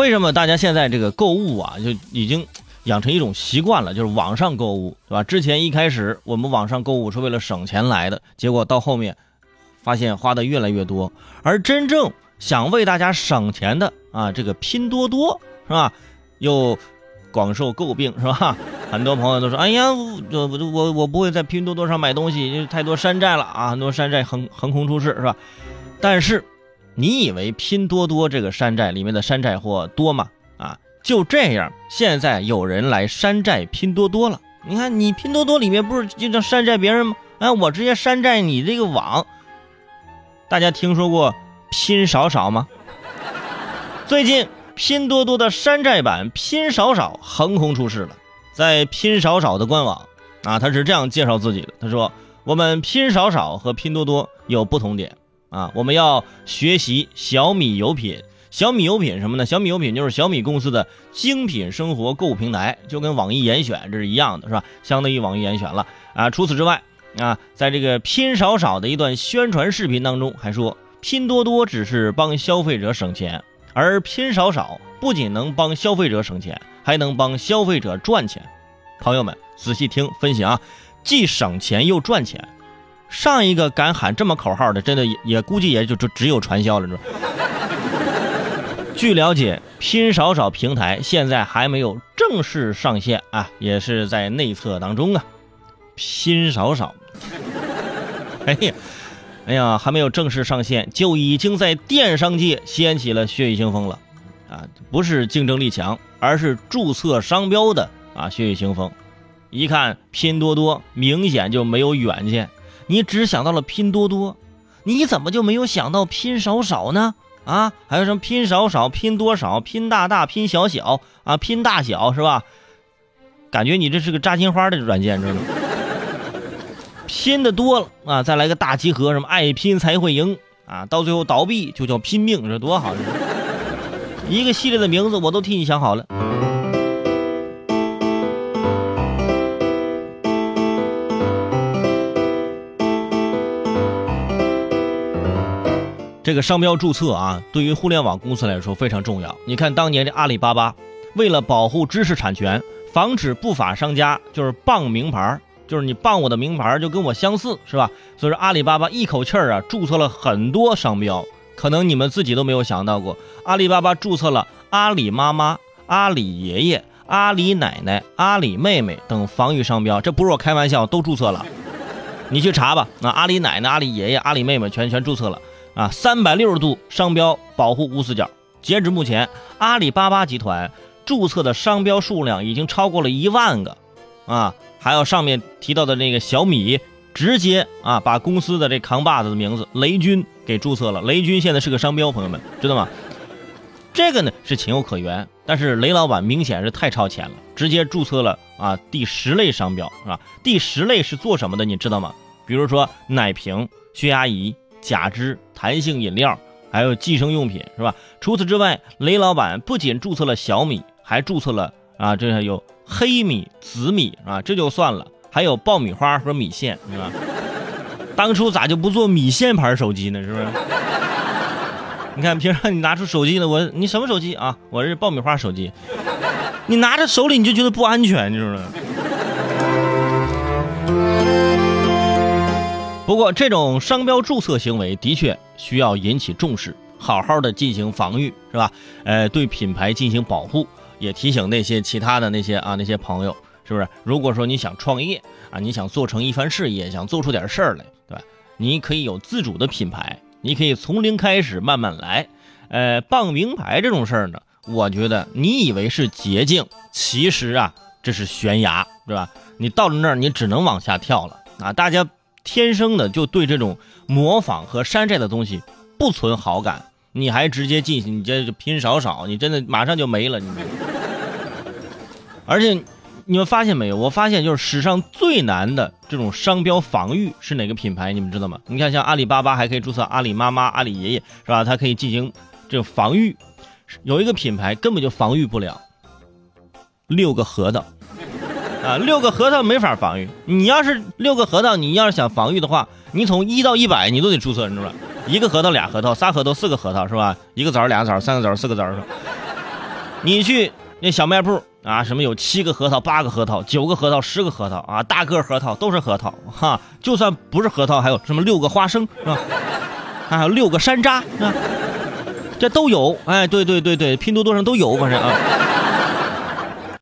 为什么大家现在这个购物啊，就已经养成一种习惯了，就是网上购物，对吧？之前一开始我们网上购物是为了省钱来的，结果到后面发现花的越来越多，而真正想为大家省钱的啊，这个拼多多是吧？又广受诟病是吧？很多朋友都说：“哎呀，我我我不会在拼多多上买东西，因为太多山寨了啊，很多山寨横横空出世是吧？”但是，你以为拼多多这个山寨里面的山寨货多吗？啊，就这样，现在有人来山寨拼多多了。你看，你拼多多里面不是经常山寨别人吗？哎，我直接山寨你这个网。大家听说过拼少少吗？最近。拼多多的山寨版拼少少横空出世了，在拼少少的官网啊，他是这样介绍自己的：他说，我们拼少少和拼多多有不同点啊，我们要学习小米有品。小米有品什么呢？小米有品就是小米公司的精品生活购物平台，就跟网易严选这是一样的，是吧？相当于网易严选了啊。除此之外啊，在这个拼少少的一段宣传视频当中，还说拼多多只是帮消费者省钱。而拼少少不仅能帮消费者省钱，还能帮消费者赚钱。朋友们仔细听分析啊，既省钱又赚钱。上一个敢喊这么口号的，真的也也估计也就就只有传销了，是吧？据了解，拼少少平台现在还没有正式上线啊，也是在内测当中啊。拼少少，哎呀。哎呀，还没有正式上线，就已经在电商界掀起了血雨腥风了，啊，不是竞争力强，而是注册商标的啊血雨腥风。一看拼多多，明显就没有远见，你只想到了拼多多，你怎么就没有想到拼少少呢？啊，还有什么拼少少、拼多少、拼大大、拼小小啊、拼大小是吧？感觉你这是个扎金花的软件，知道吗？拼的多了啊，再来个大集合，什么爱拼才会赢啊，到最后倒闭就叫拼命，这多好！一个系列的名字我都替你想好了。这个商标注册啊，对于互联网公司来说非常重要。你看当年这阿里巴巴，为了保护知识产权，防止不法商家就是傍名牌。就是你傍我的名牌就跟我相似，是吧？所以说阿里巴巴一口气儿啊注册了很多商标，可能你们自己都没有想到过，阿里巴巴注册了阿里妈妈、阿里爷爷、阿里奶奶、阿里妹妹等防御商标，这不是我开玩笑，都注册了。你去查吧，那阿里奶奶、阿里爷爷、阿里妹妹全全注册了啊，三百六十度商标保护无死角。截止目前，阿里巴巴集团注册的商标数量已经超过了一万个，啊。还有上面提到的那个小米，直接啊把公司的这扛把子的名字雷军给注册了。雷军现在是个商标，朋友们知道吗？这个呢是情有可原，但是雷老板明显是太超前了，直接注册了啊第十类商标是吧？第十类是做什么的？你知道吗？比如说奶瓶、血压仪、假肢、弹性饮料，还有计生用品是吧？除此之外，雷老板不仅注册了小米，还注册了啊这还有。黑米、紫米啊，这就算了，还有爆米花和米线，是吧？当初咋就不做米线牌手机呢？是不是？你看，平常你拿出手机了，我你什么手机啊？我是爆米花手机。你拿着手里你就觉得不安全，你知道吗？不过，这种商标注册行为的确需要引起重视，好好的进行防御，是吧？呃，对品牌进行保护。也提醒那些其他的那些啊那些朋友，是不是？如果说你想创业啊，你想做成一番事业，想做出点事儿来，对吧？你可以有自主的品牌，你可以从零开始，慢慢来。呃，傍名牌这种事儿呢，我觉得你以为是捷径，其实啊，这是悬崖，对吧？你到了那儿，你只能往下跳了啊！大家天生的就对这种模仿和山寨的东西不存好感。你还直接进行，你这拼少少，你真的马上就没了。你，而且你们发现没有？我发现就是史上最难的这种商标防御是哪个品牌？你们知道吗？你看，像阿里巴巴还可以注册阿里妈妈、阿里爷爷，是吧？它可以进行这种防御。有一个品牌根本就防御不了，六个核桃啊，六个核桃没法防御。你要是六个核桃，你要是想防御的话，你从一到一百你都得注册，你知道吧？一个核桃，俩核桃，仨核桃，四个核桃，是吧？一个枣，俩枣，三个枣，四个枣，是吧？你去那小卖部啊，什么有七个核桃、八个核桃、九个核桃、十个核桃啊，大个核桃都是核桃哈。就算不是核桃，还有什么六个花生是吧？还有六个山楂啊，这都有。哎，对对对对，拼多多上都有，反正啊。